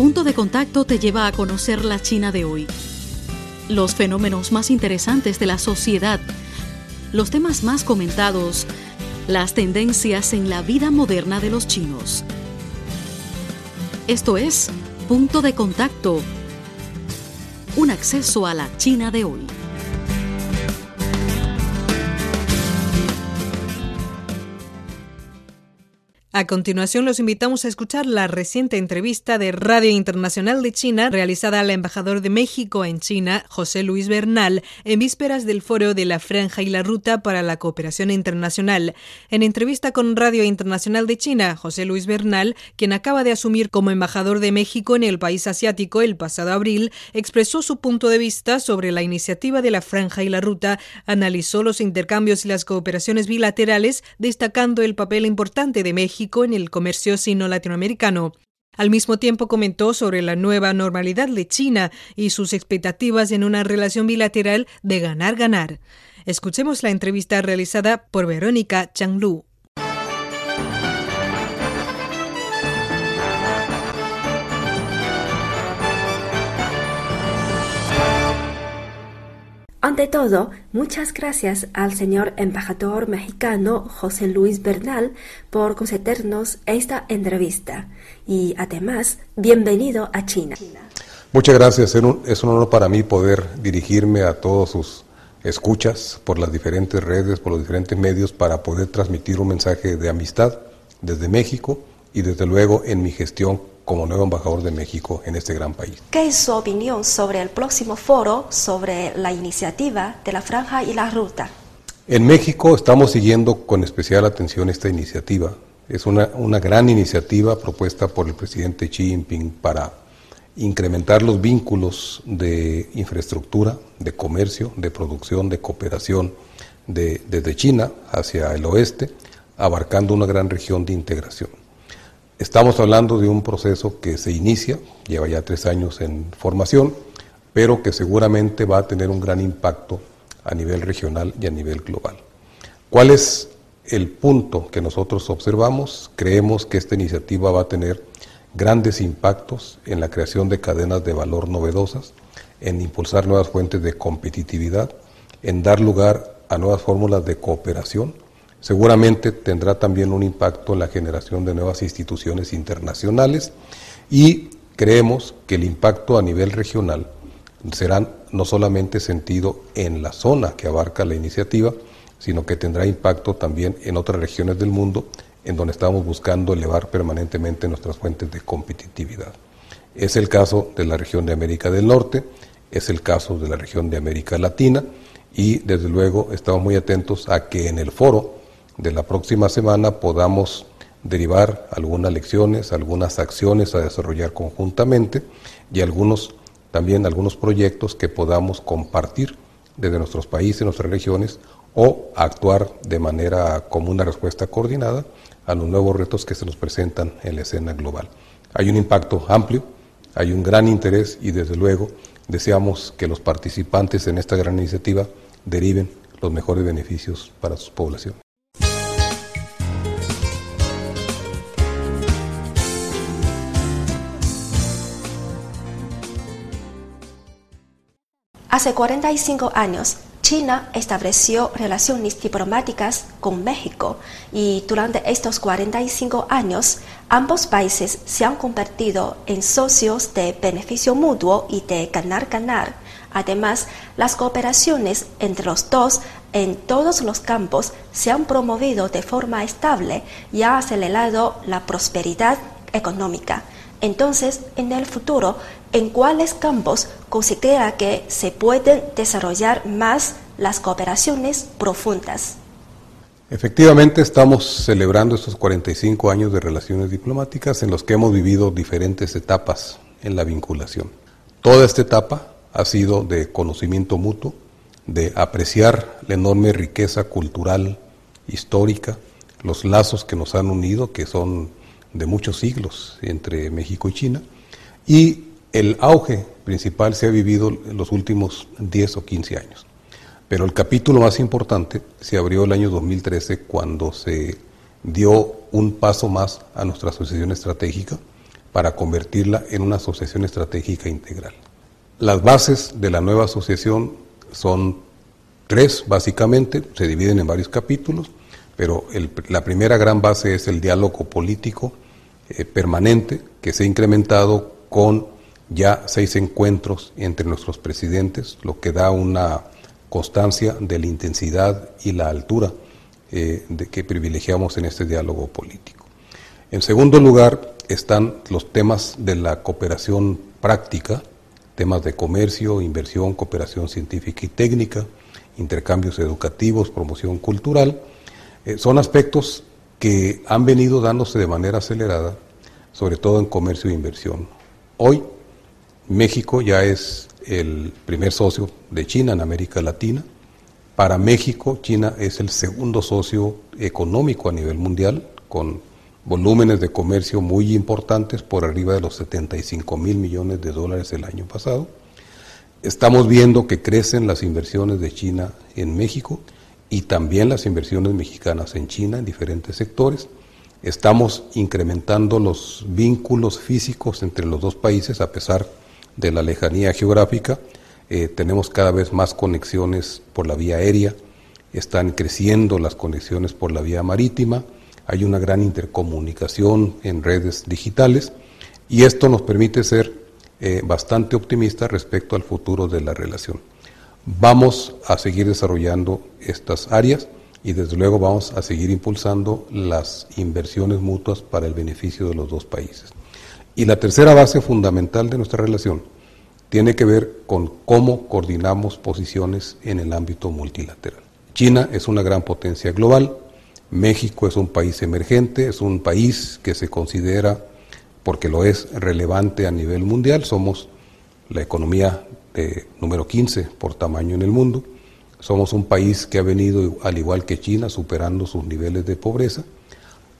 Punto de Contacto te lleva a conocer la China de hoy. Los fenómenos más interesantes de la sociedad, los temas más comentados, las tendencias en la vida moderna de los chinos. Esto es Punto de Contacto, un acceso a la China de hoy. A continuación los invitamos a escuchar la reciente entrevista de Radio Internacional de China realizada al embajador de México en China, José Luis Bernal, en vísperas del foro de la Franja y la Ruta para la Cooperación Internacional. En entrevista con Radio Internacional de China, José Luis Bernal, quien acaba de asumir como embajador de México en el país asiático el pasado abril, expresó su punto de vista sobre la iniciativa de la Franja y la Ruta, analizó los intercambios y las cooperaciones bilaterales, destacando el papel importante de México en el comercio sino-latinoamericano. Al mismo tiempo comentó sobre la nueva normalidad de China y sus expectativas en una relación bilateral de ganar-ganar. Escuchemos la entrevista realizada por Verónica Changlu. Ante todo, muchas gracias al señor embajador mexicano José Luis Bernal por concedernos esta entrevista y además, bienvenido a China. Muchas gracias, es un honor para mí poder dirigirme a todos sus escuchas por las diferentes redes, por los diferentes medios para poder transmitir un mensaje de amistad desde México y desde luego en mi gestión como nuevo embajador de México en este gran país. ¿Qué es su opinión sobre el próximo foro sobre la iniciativa de la franja y la ruta? En México estamos siguiendo con especial atención esta iniciativa. Es una, una gran iniciativa propuesta por el presidente Xi Jinping para incrementar los vínculos de infraestructura, de comercio, de producción, de cooperación de, desde China hacia el oeste, abarcando una gran región de integración. Estamos hablando de un proceso que se inicia, lleva ya tres años en formación, pero que seguramente va a tener un gran impacto a nivel regional y a nivel global. ¿Cuál es el punto que nosotros observamos? Creemos que esta iniciativa va a tener grandes impactos en la creación de cadenas de valor novedosas, en impulsar nuevas fuentes de competitividad, en dar lugar a nuevas fórmulas de cooperación, Seguramente tendrá también un impacto en la generación de nuevas instituciones internacionales y creemos que el impacto a nivel regional será no solamente sentido en la zona que abarca la iniciativa, sino que tendrá impacto también en otras regiones del mundo en donde estamos buscando elevar permanentemente nuestras fuentes de competitividad. Es el caso de la región de América del Norte, es el caso de la región de América Latina y desde luego estamos muy atentos a que en el foro de la próxima semana podamos derivar algunas lecciones, algunas acciones a desarrollar conjuntamente y algunos también algunos proyectos que podamos compartir desde nuestros países, nuestras regiones o actuar de manera como una respuesta coordinada a los nuevos retos que se nos presentan en la escena global. Hay un impacto amplio, hay un gran interés y desde luego deseamos que los participantes en esta gran iniciativa deriven los mejores beneficios para sus poblaciones. Hace 45 años, China estableció relaciones diplomáticas con México y durante estos 45 años ambos países se han convertido en socios de beneficio mutuo y de ganar-ganar. Además, las cooperaciones entre los dos en todos los campos se han promovido de forma estable y ha acelerado la prosperidad económica. Entonces, en el futuro, ¿en cuáles campos considera que se pueden desarrollar más las cooperaciones profundas? Efectivamente, estamos celebrando estos 45 años de relaciones diplomáticas en los que hemos vivido diferentes etapas en la vinculación. Toda esta etapa ha sido de conocimiento mutuo, de apreciar la enorme riqueza cultural, histórica, los lazos que nos han unido, que son de muchos siglos entre México y China, y el auge principal se ha vivido en los últimos 10 o 15 años. Pero el capítulo más importante se abrió el año 2013 cuando se dio un paso más a nuestra asociación estratégica, para convertirla en una asociación estratégica integral. Las bases de la nueva asociación son tres, básicamente, se dividen en varios capítulos, pero la primera gran base es el diálogo político eh, permanente que se ha incrementado con ya seis encuentros entre nuestros presidentes, lo que da una constancia de la intensidad y la altura eh, de que privilegiamos en este diálogo político. En segundo lugar están los temas de la cooperación práctica, temas de comercio, inversión, cooperación científica y técnica, intercambios educativos, promoción cultural. Eh, son aspectos que han venido dándose de manera acelerada, sobre todo en comercio e inversión. Hoy México ya es el primer socio de China en América Latina. Para México, China es el segundo socio económico a nivel mundial, con volúmenes de comercio muy importantes, por arriba de los 75 mil millones de dólares el año pasado. Estamos viendo que crecen las inversiones de China en México y también las inversiones mexicanas en China en diferentes sectores. Estamos incrementando los vínculos físicos entre los dos países a pesar de la lejanía geográfica, eh, tenemos cada vez más conexiones por la vía aérea, están creciendo las conexiones por la vía marítima, hay una gran intercomunicación en redes digitales y esto nos permite ser eh, bastante optimistas respecto al futuro de la relación. Vamos a seguir desarrollando estas áreas y desde luego vamos a seguir impulsando las inversiones mutuas para el beneficio de los dos países. Y la tercera base fundamental de nuestra relación tiene que ver con cómo coordinamos posiciones en el ámbito multilateral. China es una gran potencia global, México es un país emergente, es un país que se considera, porque lo es, relevante a nivel mundial, somos la economía de número 15 por tamaño en el mundo, somos un país que ha venido, al igual que China, superando sus niveles de pobreza,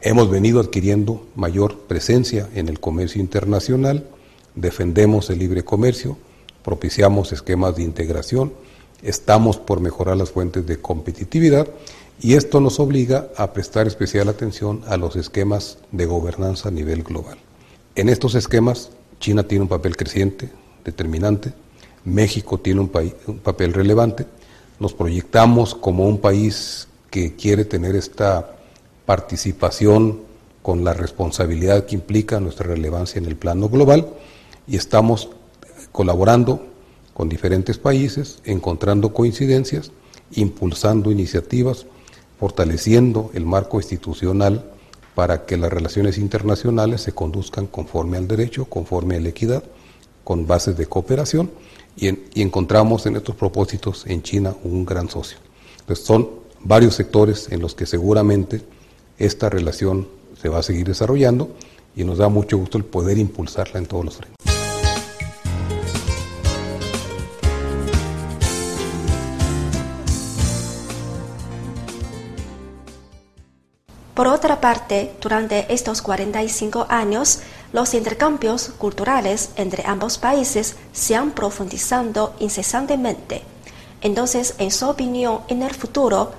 Hemos venido adquiriendo mayor presencia en el comercio internacional, defendemos el libre comercio, propiciamos esquemas de integración, estamos por mejorar las fuentes de competitividad y esto nos obliga a prestar especial atención a los esquemas de gobernanza a nivel global. En estos esquemas, China tiene un papel creciente, determinante, México tiene un, un papel relevante, nos proyectamos como un país que quiere tener esta participación con la responsabilidad que implica nuestra relevancia en el plano global y estamos colaborando con diferentes países, encontrando coincidencias, impulsando iniciativas, fortaleciendo el marco institucional para que las relaciones internacionales se conduzcan conforme al derecho, conforme a la equidad, con bases de cooperación y, y encontramos en estos propósitos en China un gran socio. Entonces son varios sectores en los que seguramente esta relación se va a seguir desarrollando y nos da mucho gusto el poder impulsarla en todos los frentes. Por otra parte, durante estos 45 años, los intercambios culturales entre ambos países se han profundizado incesantemente. Entonces, en su opinión, en el futuro,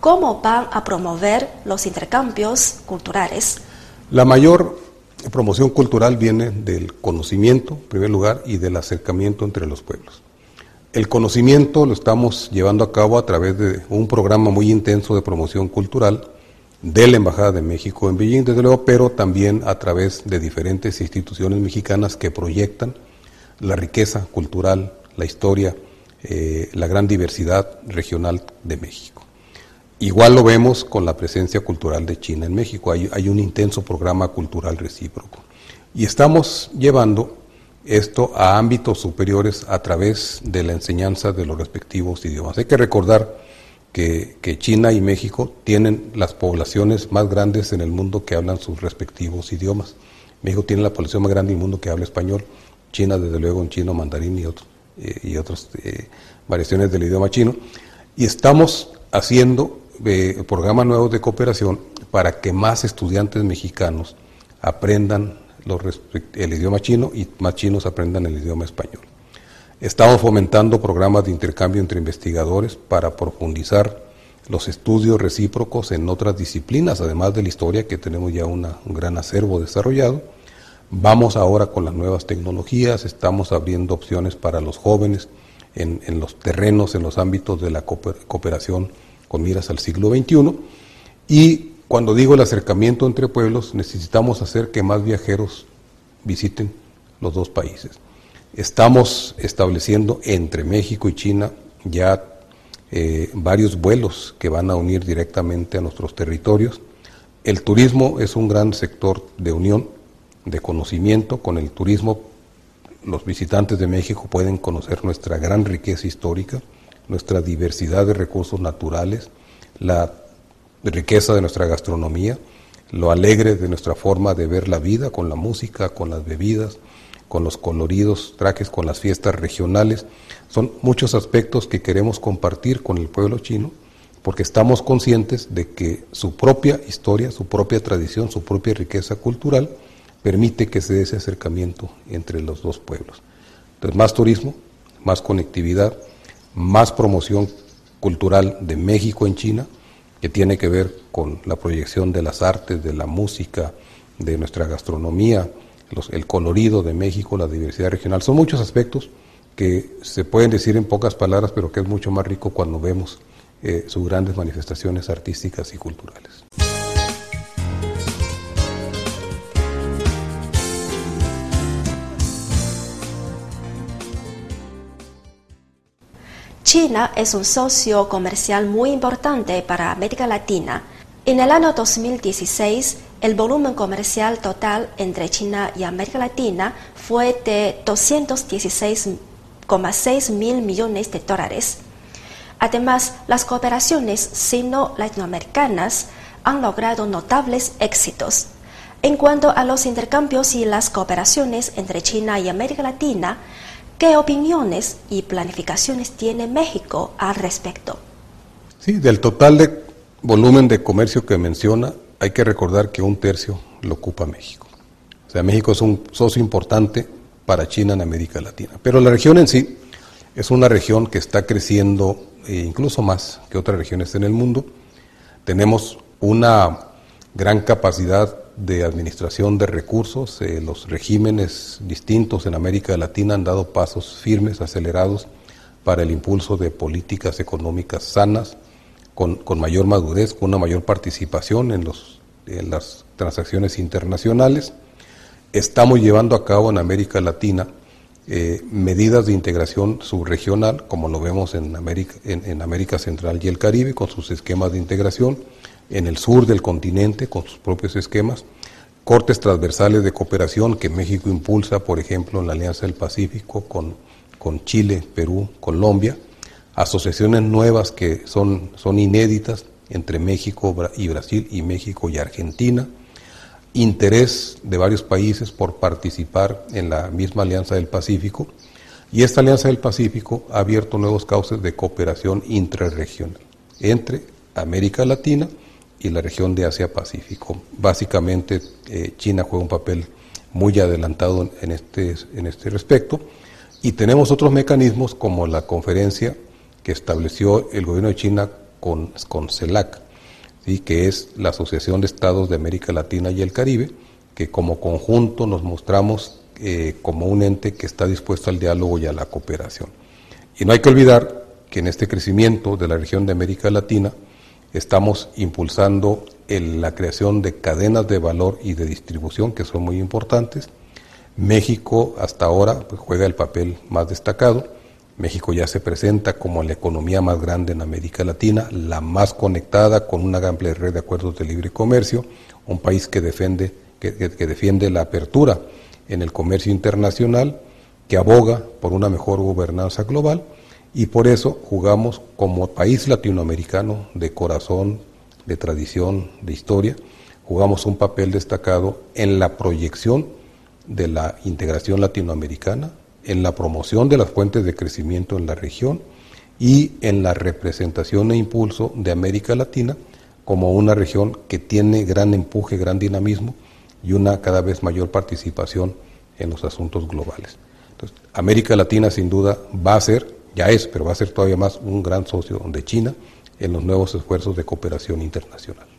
¿Cómo van a promover los intercambios culturales? La mayor promoción cultural viene del conocimiento, en primer lugar, y del acercamiento entre los pueblos. El conocimiento lo estamos llevando a cabo a través de un programa muy intenso de promoción cultural de la Embajada de México en Beijing, desde luego, pero también a través de diferentes instituciones mexicanas que proyectan la riqueza cultural, la historia, eh, la gran diversidad regional de México. Igual lo vemos con la presencia cultural de China en México. Hay, un intenso programa cultural recíproco. Y estamos llevando esto a ámbitos superiores a través de la enseñanza de los respectivos idiomas. Hay que recordar que, China y México tienen las poblaciones más grandes en el mundo que hablan sus respectivos idiomas. México tiene la población más grande del mundo que habla español. China, desde luego, en chino, mandarín y, otros, eh, y otras eh, variaciones del idioma chino. Y estamos haciendo programas nuevos de cooperación para que más estudiantes mexicanos aprendan el idioma chino y más chinos aprendan el idioma español. Estamos fomentando programas de intercambio entre investigadores para profundizar los estudios recíprocos en otras disciplinas, además de la historia, que tenemos ya un gran acervo desarrollado, Vamos ahora con las nuevas tecnologías, estamos abriendo opciones para los jóvenes en, los terrenos, en los ámbitos de la cooperación con miras al siglo XXI. Y cuando digo el acercamiento entre pueblos, necesitamos hacer que más viajeros visiten los dos países. Estamos estableciendo entre México y China ya eh, varios vuelos que van a unir directamente a nuestros territorios. El turismo es un gran sector de unión, de conocimiento. Con el turismo los visitantes de México pueden conocer nuestra gran riqueza histórica, nuestra diversidad de recursos naturales, la riqueza de nuestra gastronomía, lo alegre de nuestra forma de ver la vida con la música, con las bebidas, con los coloridos trajes, con las fiestas regionales. Son muchos aspectos que queremos compartir con el pueblo chino porque estamos conscientes de que su propia historia, su propia tradición, su propia riqueza cultural permite que se dé ese acercamiento entre los dos pueblos. Entonces, más turismo, más conectividad, más promoción cultural de México en China, que tiene que ver con la proyección de las artes, de la música, de nuestra gastronomía, el colorido de México, la diversidad regional. Son muchos aspectos que se pueden decir en pocas palabras, pero que es mucho más rico cuando vemos eh, sus grandes manifestaciones artísticas y culturales. China es un socio comercial muy importante para América Latina. En el año 2016, el volumen comercial total entre China y América Latina fue de 216,6 mil millones de dólares. Además, las cooperaciones sino-latinoamericanas han logrado notables éxitos. En cuanto a los intercambios y las cooperaciones entre China y América Latina, ¿qué opiniones y planificaciones tiene México al respecto? Sí, del total de volumen de comercio que menciona, hay que recordar que un tercio lo ocupa México. O sea, México es un socio importante para China en América Latina. Pero la región en sí es una región que está creciendo eh, incluso más que otras regiones en el mundo. Tenemos una gran capacidad de administración de recursos. Eh, los regímenes distintos en América Latina han dado pasos firmes, acelerados, para el impulso de políticas económicas sanas, con, mayor madurez, con una mayor participación en, las transacciones internacionales. Estamos llevando a cabo en América Latina eh, medidas de integración subregional, como lo vemos en América, en, América Central y el Caribe, con sus esquemas de integración, en el sur del continente, con sus propios esquemas, cortes transversales de cooperación que México impulsa, por ejemplo, en la Alianza del Pacífico con Chile, Perú, Colombia, asociaciones nuevas que son, son inéditas entre México y Brasil y México y Argentina, interés de varios países por participar en la misma Alianza del Pacífico. Y esta Alianza del Pacífico ha abierto nuevos cauces de cooperación intrarregional entre América Latina y la región de Asia-Pacífico. Básicamente eh, China juega un papel muy adelantado en este, en este respecto. Y tenemos otros mecanismos como la conferencia que estableció el gobierno de China con, con CELAC, ¿sí? que es la Asociación de Estados de América Latina y el Caribe, que como conjunto nos mostramos eh, como un ente que está dispuesto al diálogo y a la cooperación. Y no hay que olvidar que en este crecimiento de la región de América Latina estamos impulsando la creación de cadenas de valor y de distribución que son muy importantes. México hasta ahora pues, juega el papel más destacado México ya se presenta como la economía más grande en América Latina, la más conectada con una amplia red de acuerdos de libre comercio, un país que defiende, que, defiende la apertura en el comercio internacional, que aboga por una mejor gobernanza global y por eso jugamos como país latinoamericano de corazón, de tradición, de historia, jugamos un papel destacado en la proyección de la integración latinoamericana, en la promoción de las fuentes de crecimiento en la región y en la representación e impulso de América Latina como una región que tiene gran empuje, gran dinamismo y una cada vez mayor participación en los asuntos globales. América Latina sin duda va a ser, ya es, pero va a ser todavía más un gran socio de China en los nuevos esfuerzos de cooperación internacional.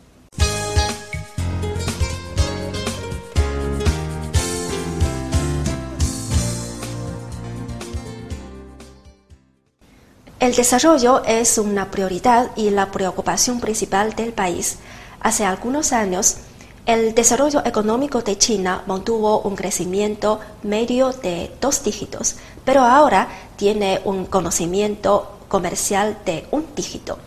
El desarrollo es una prioridad y la preocupación principal del país. Hace algunos años, el desarrollo económico de China mantuvo un crecimiento medio de dos dígitos, pero ahora tiene un conocimiento comercial de un dígito.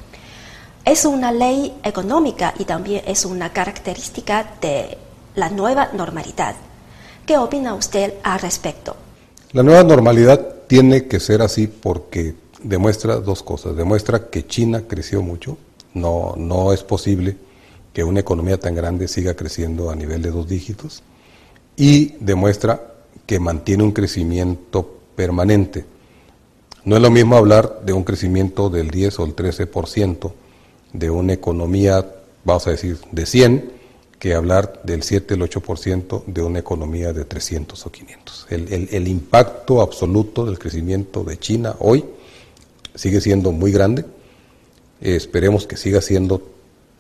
Es una ley económica y también es una característica de la nueva normalidad. ¿Qué opina usted al respecto? La nueva normalidad tiene que ser así porque demuestra dos cosas. Demuestra que China creció mucho. No, no es posible que una economía tan grande siga creciendo a nivel de dos dígitos. Y demuestra que mantiene un crecimiento permanente. No es lo mismo hablar de un crecimiento del 10 o el 13% de una economía, vamos a decir, de 100, que hablar del 7, el 8% de una economía de 300 o 500. El, el, impacto absoluto del crecimiento de China hoy sigue siendo muy grande. esperemos que siga siendo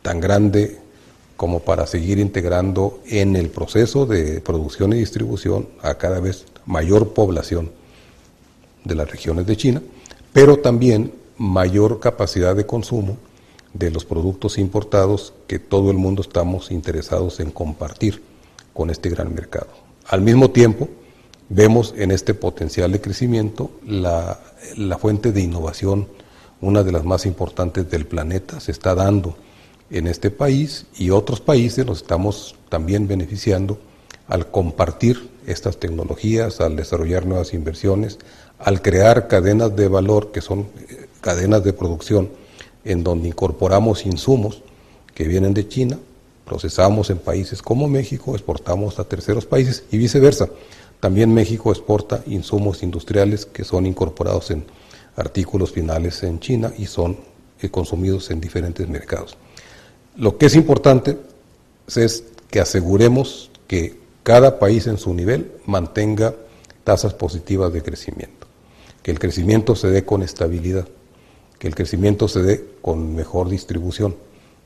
tan grande como para seguir integrando en el proceso de producción y distribución a cada vez mayor población de las regiones de China, pero también mayor capacidad de consumo de los productos importados que todo el mundo estamos interesados en compartir con este gran mercado. Al mismo tiempo, vemos en este potencial de crecimiento la, fuente de innovación, una de las más importantes del planeta, se está dando en este país y otros países nos estamos también beneficiando al compartir estas tecnologías, al desarrollar nuevas inversiones, al crear cadenas de valor que son eh, cadenas de producción en donde incorporamos insumos que vienen de China, procesamos en países como México, exportamos a terceros países y viceversa. También México exporta insumos industriales que son incorporados en artículos finales en China y son eh, consumidos en diferentes mercados. Lo que es importante es que aseguremos que cada país en su nivel mantenga tasas positivas de crecimiento, que el crecimiento se dé con estabilidad que el crecimiento se dé con mejor distribución,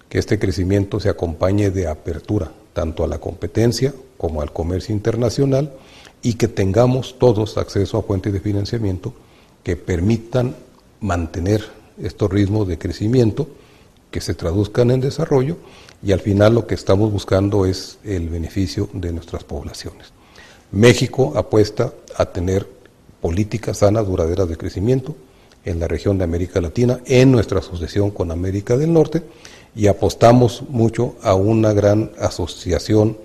que este crecimiento se acompañe de apertura tanto a la competencia como al comercio internacional y que tengamos todos acceso a fuentes de financiamiento que permitan mantener estos ritmos de crecimiento, que se traduzcan en desarrollo y al final lo que estamos buscando es el beneficio de nuestras poblaciones. México apuesta a tener políticas sanas, duraderas de crecimiento, en la región de América Latina, en nuestra asociación con América del Norte, y apostamos mucho a una gran asociación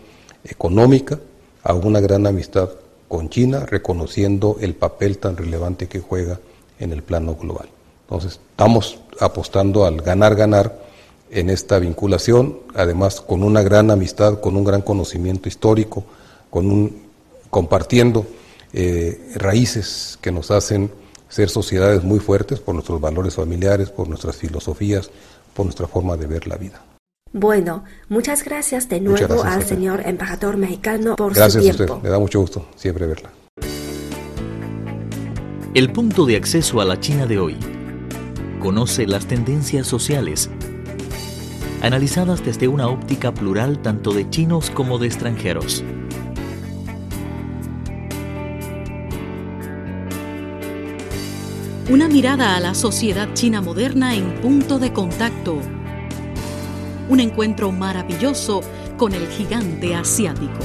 económica, a una gran amistad con China, reconociendo el papel tan relevante que juega en el plano global. Entonces, estamos apostando al ganar-ganar en esta vinculación, además con una gran amistad, con un gran conocimiento histórico, con un, compartiendo eh, raíces que nos hacen ser sociedades muy fuertes por nuestros valores familiares, por nuestras filosofías, por nuestra forma de ver la vida. Bueno, muchas gracias de nuevo al señor embajador mexicano por su tiempo. Gracias a usted, me da mucho gusto siempre verla. El punto de acceso a la China de hoy. Conoce las tendencias sociales, analizadas desde una óptica plural tanto de chinos como de extranjeros. Una mirada a la sociedad china moderna en punto de contacto. Un encuentro maravilloso con el gigante asiático.